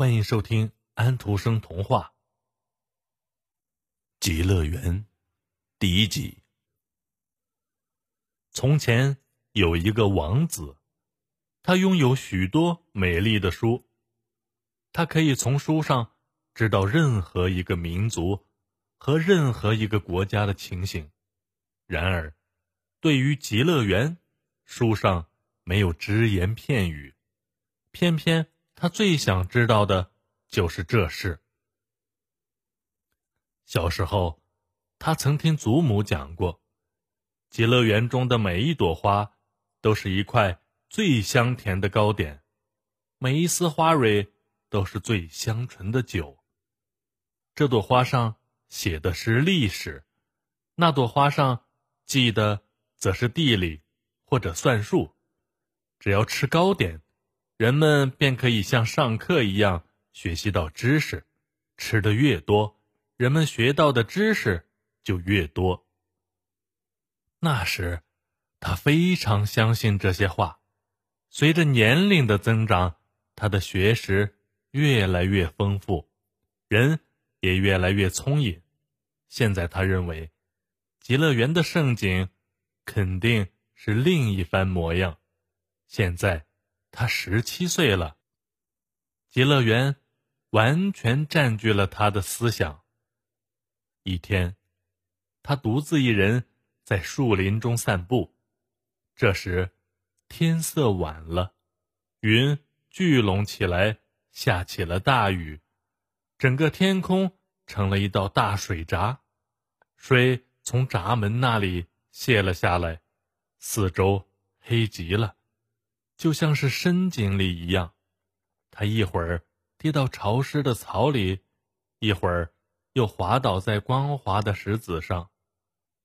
欢迎收听安徒生童话《极乐园》第一集。从前有一个王子，他拥有许多美丽的书，他可以从书上知道任何一个民族和任何一个国家的情形。然而，对于极乐园，书上没有只言片语，偏偏。他最想知道的就是这事。小时候，他曾听祖母讲过，极乐园中的每一朵花都是一块最香甜的糕点，每一丝花蕊都是最香醇的酒。这朵花上写的是历史，那朵花上记的则是地理或者算术。只要吃糕点。人们便可以像上课一样学习到知识，吃的越多，人们学到的知识就越多。那时，他非常相信这些话。随着年龄的增长，他的学识越来越丰富，人也越来越聪颖。现在，他认为，极乐园的盛景肯定是另一番模样。现在。他十七岁了，极乐园完全占据了他的思想。一天，他独自一人在树林中散步，这时天色晚了，云聚拢起来，下起了大雨，整个天空成了一道大水闸，水从闸门那里泄了下来，四周黑极了。就像是深井里一样，他一会儿跌到潮湿的草里，一会儿又滑倒在光滑的石子上。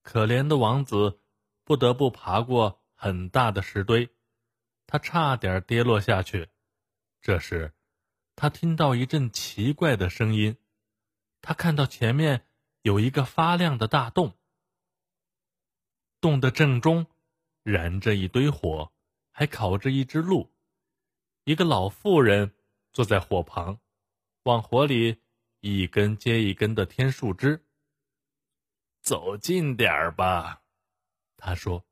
可怜的王子不得不爬过很大的石堆，他差点跌落下去。这时，他听到一阵奇怪的声音，他看到前面有一个发亮的大洞，洞的正中燃着一堆火。还烤着一只鹿，一个老妇人坐在火旁，往火里一根接一根的添树枝。走近点儿吧，他说：“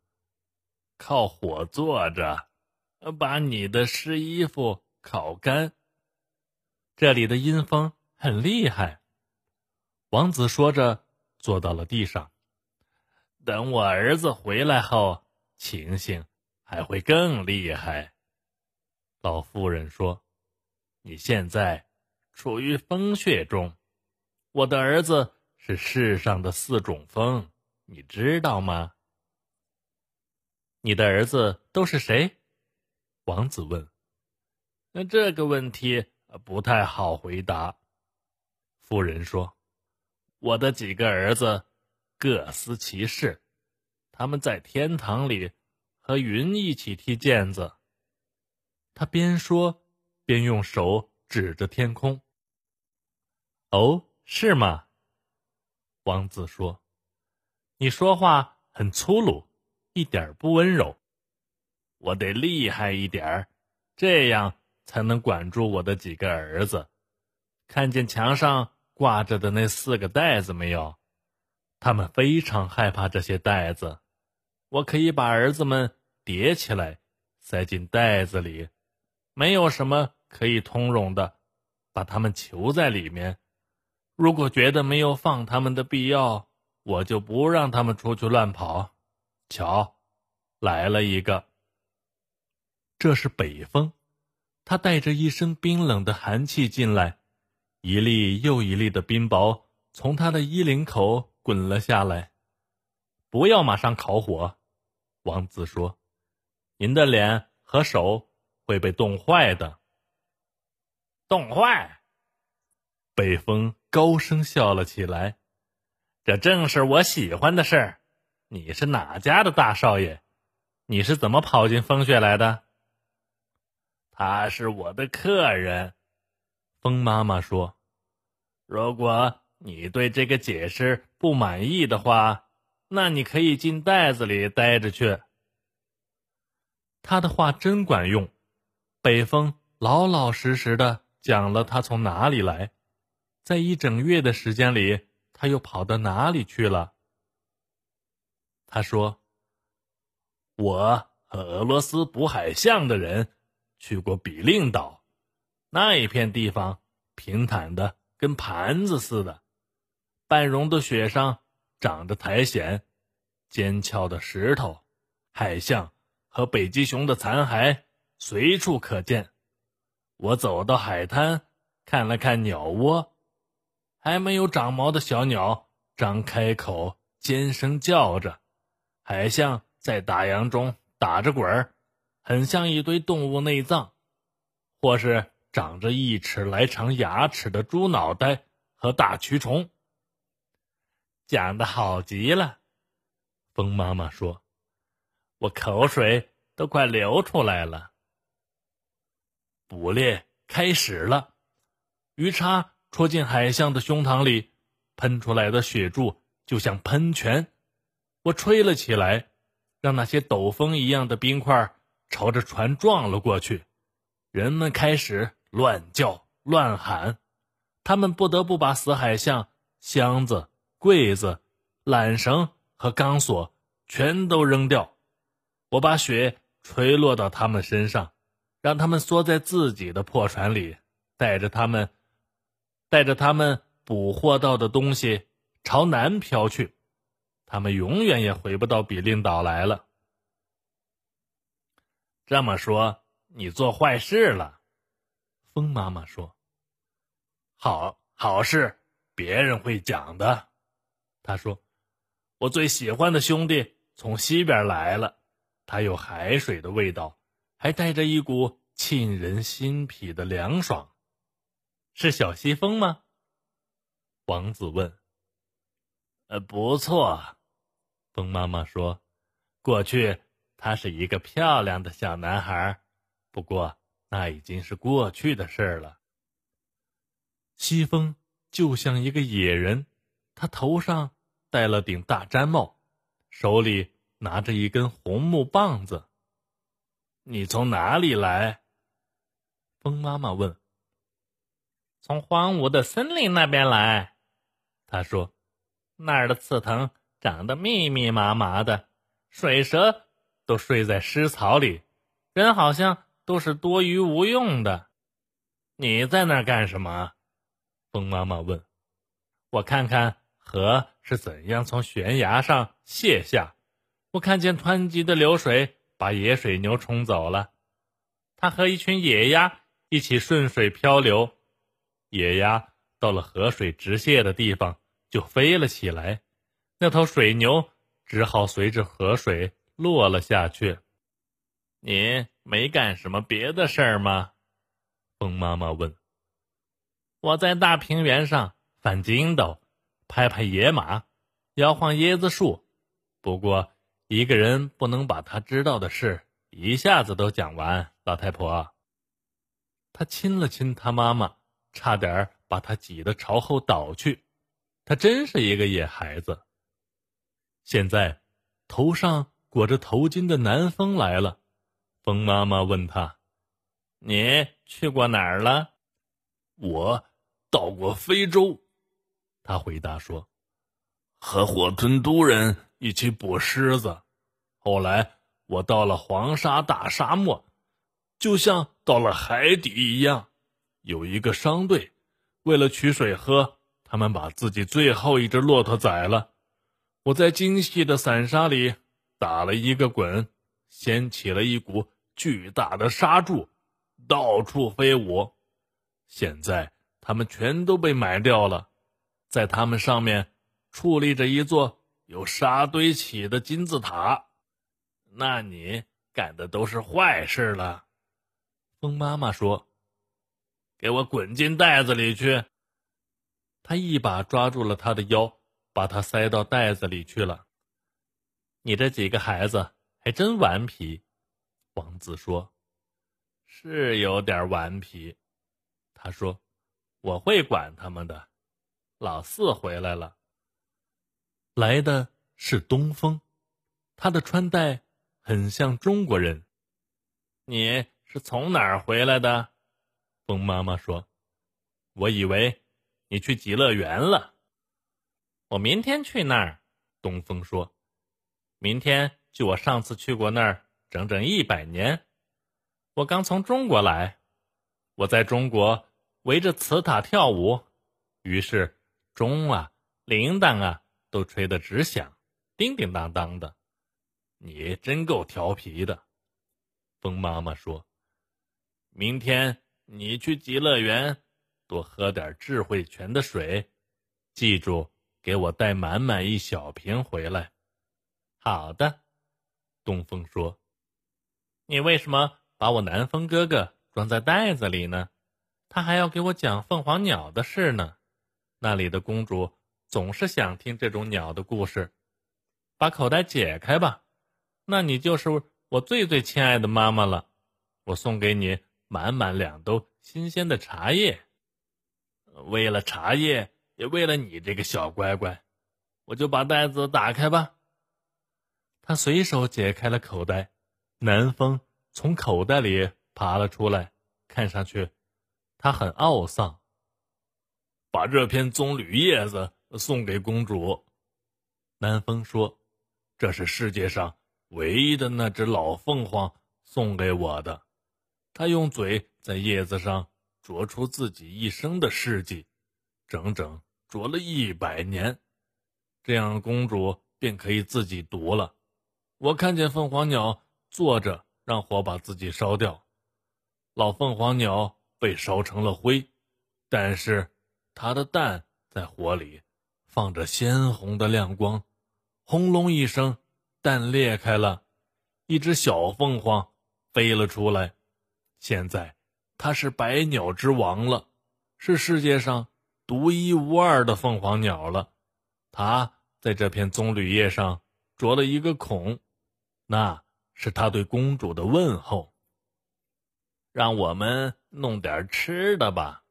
靠火坐着，把你的湿衣服烤干。”这里的阴风很厉害。王子说着，坐到了地上。等我儿子回来后，情形。还会更厉害，老妇人说：“你现在处于风穴中，我的儿子是世上的四种风，你知道吗？”你的儿子都是谁？王子问。那这个问题不太好回答。妇人说：“我的几个儿子各司其事，他们在天堂里。”和云一起踢毽子。他边说边用手指着天空。哦，是吗？王子说：“你说话很粗鲁，一点不温柔。我得厉害一点，这样才能管住我的几个儿子。看见墙上挂着的那四个袋子没有？他们非常害怕这些袋子。”我可以把儿子们叠起来，塞进袋子里，没有什么可以通融的，把他们囚在里面。如果觉得没有放他们的必要，我就不让他们出去乱跑。瞧，来了一个。这是北风，他带着一身冰冷的寒气进来，一粒又一粒的冰雹从他的衣领口滚了下来。不要马上烤火。王子说：“您的脸和手会被冻坏的。”冻坏！北风高声笑了起来。这正是我喜欢的事儿。你是哪家的大少爷？你是怎么跑进风穴来的？他是我的客人。风妈妈说：“如果你对这个解释不满意的话。”那你可以进袋子里待着去。他的话真管用，北风老老实实的讲了他从哪里来，在一整月的时间里，他又跑到哪里去了。他说：“我和俄罗斯捕海象的人去过比令岛，那一片地方平坦的跟盘子似的，半融的雪上长着苔藓，尖峭的石头，海象和北极熊的残骸随处可见。我走到海滩，看了看鸟窝，还没有长毛的小鸟张开口尖声叫着。”海象在大洋中打着滚儿，很像一堆动物内脏，或是长着一尺来长牙齿的猪脑袋和大蛆虫。讲的好极了，风妈妈说：“我口水都快流出来了。”捕猎开始了，鱼叉戳进海象的胸膛里，喷出来的血柱就像喷泉。我吹了起来，让那些陡风一样的冰块朝着船撞了过去。人们开始乱叫乱喊，他们不得不把死海象、箱子、柜子、缆绳和钢索全都扔掉。我把雪吹落到他们身上，让他们缩在自己的破船里，带着他们，带着他们捕获到的东西朝南飘去。他们永远也回不到比令岛来了。这么说，你做坏事了？风妈妈说：“好好事，别人会讲的。”他说：“我最喜欢的兄弟从西边来了，还有海水的味道，还带着一股沁人心脾的凉爽。是小西风吗？”王子问。“呃，不错。”风妈妈说：“过去他是一个漂亮的小男孩，不过那已经是过去的事了。”西风就像一个野人，他头上戴了顶大毡帽，手里拿着一根红木棒子。“你从哪里来？”风妈妈问。“从荒芜的森林那边来。”他说，“那儿的刺藤。”长得密密麻麻的，水蛇都睡在湿草里，人好像都是多余无用的。你在那儿干什么？风妈妈问。我看看河是怎样从悬崖上泻下。我看见湍急的流水把野水牛冲走了，它和一群野鸭一起顺水漂流。野鸭到了河水直泻的地方，就飞了起来。那头水牛只好随着河水落了下去。你没干什么别的事儿吗？风妈妈问。我在大平原上翻筋斗，拍拍野马，摇晃椰子树。不过，一个人不能把他知道的事一下子都讲完。老太婆，他亲了亲他妈妈，差点把他挤得朝后倒去。他真是一个野孩子。现在，头上裹着头巾的南风来了。风妈妈问他：“你去过哪儿了？”“我到过非洲。”他回答说：“和火吞都人一起捕狮子。后来我到了黄沙大沙漠，就像到了海底一样。有一个商队，为了取水喝，他们把自己最后一只骆驼宰了。”我在精细的散沙里打了一个滚，掀起了一股巨大的沙柱，到处飞舞。现在他们全都被埋掉了，在他们上面矗立着一座由沙堆起的金字塔。那你干的都是坏事了，风妈妈说：“给我滚进袋子里去。”他一把抓住了他的腰。把他塞到袋子里去了。你这几个孩子还真顽皮，王子说：“是有点顽皮。”他说：“我会管他们的。”老四回来了，来的是东风，他的穿戴很像中国人。你是从哪儿回来的？风妈妈说：“我以为你去极乐园了。我明天去那儿。东风说：“明天距我上次去过那儿整整一百年。我刚从中国来，我在中国围着瓷塔跳舞，于是钟啊、铃铛啊都吹得直响，叮叮当当的。你真够调皮的。”风妈妈说：“明天你去极乐园，多喝点智慧泉的水，记住。”给我带满满一小瓶回来。好的，东风说：“你为什么把我南风哥哥装在袋子里呢？他还要给我讲凤凰鸟的事呢。那里的公主总是想听这种鸟的故事。把口袋解开吧，那你就是我最最亲爱的妈妈了。我送给你满满两兜新鲜的茶叶。为了茶叶。”也为了你这个小乖乖，我就把袋子打开吧。他随手解开了口袋，南风从口袋里爬了出来，看上去他很懊丧。把这片棕榈叶子送给公主，南风说：“这是世界上唯一的那只老凤凰送给我的。他用嘴在叶子上啄出自己一生的事迹，整整。”啄了一百年，这样公主便可以自己读了。我看见凤凰鸟坐着，让火把自己烧掉。老凤凰鸟被烧成了灰，但是它的蛋在火里放着鲜红的亮光。轰隆一声，蛋裂开了，一只小凤凰飞了出来。现在它是百鸟之王了，是世界上。独一无二的凤凰鸟了，它在这片棕榈叶上啄了一个孔，那是它对公主的问候。让我们弄点吃的吧，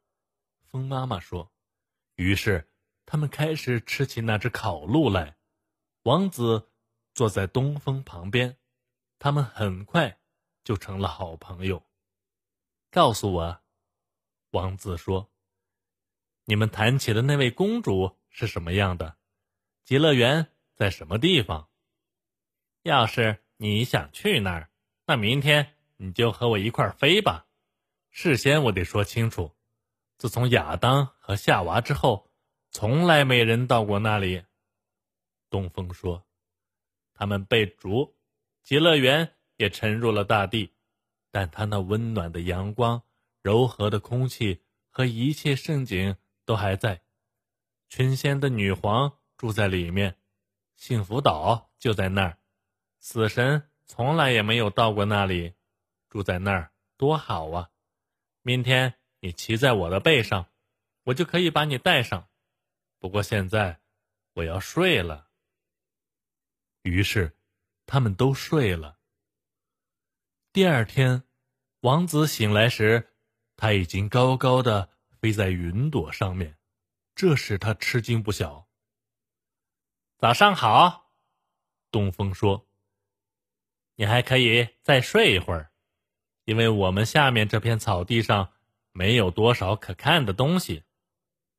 风妈妈说。于是他们开始吃起那只烤鹿来。王子坐在东风旁边，他们很快就成了好朋友。告诉我，王子说。你们谈起的那位公主是什么样的？极乐园在什么地方？要是你想去那儿，那明天你就和我一块儿飞吧。事先我得说清楚，自从亚当和夏娃之后，从来没人到过那里。东风说：“他们被逐，极乐园也沉入了大地，但它那温暖的阳光、柔和的空气和一切盛景。”都还在，群仙的女皇住在里面，幸福岛就在那儿，死神从来也没有到过那里，住在那儿多好啊！明天你骑在我的背上，我就可以把你带上。不过现在我要睡了。于是他们都睡了。第二天，王子醒来时，他已经高高的。飞在云朵上面，这使他吃惊不小。早上好，东风说：“你还可以再睡一会儿，因为我们下面这片草地上没有多少可看的东西。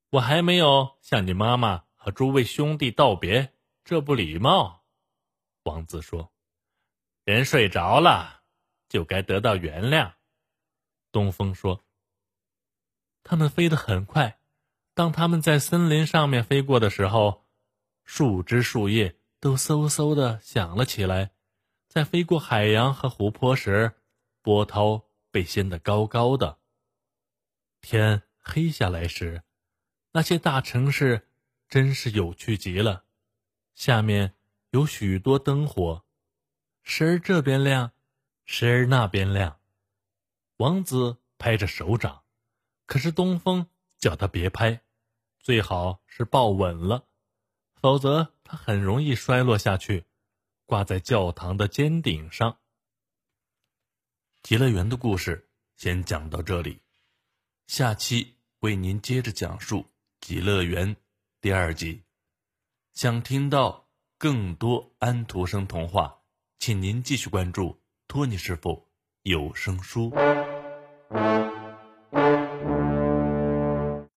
我还没有向你妈妈和诸位兄弟道别，这不礼貌。”王子说：“人睡着了，就该得到原谅。”东风说。他们飞得很快，当他们在森林上面飞过的时候，树枝树叶都嗖嗖的响了起来。在飞过海洋和湖泊时，波涛被掀得高高的。天黑下来时，那些大城市真是有趣极了。下面有许多灯火，时而这边亮，时而那边亮。王子拍着手掌。可是东风叫他别拍，最好是抱稳了，否则他很容易摔落下去，挂在教堂的尖顶上。极乐园的故事先讲到这里，下期为您接着讲述《极乐园》第二集。想听到更多安徒生童话请您继续关注托尼师傅有声书。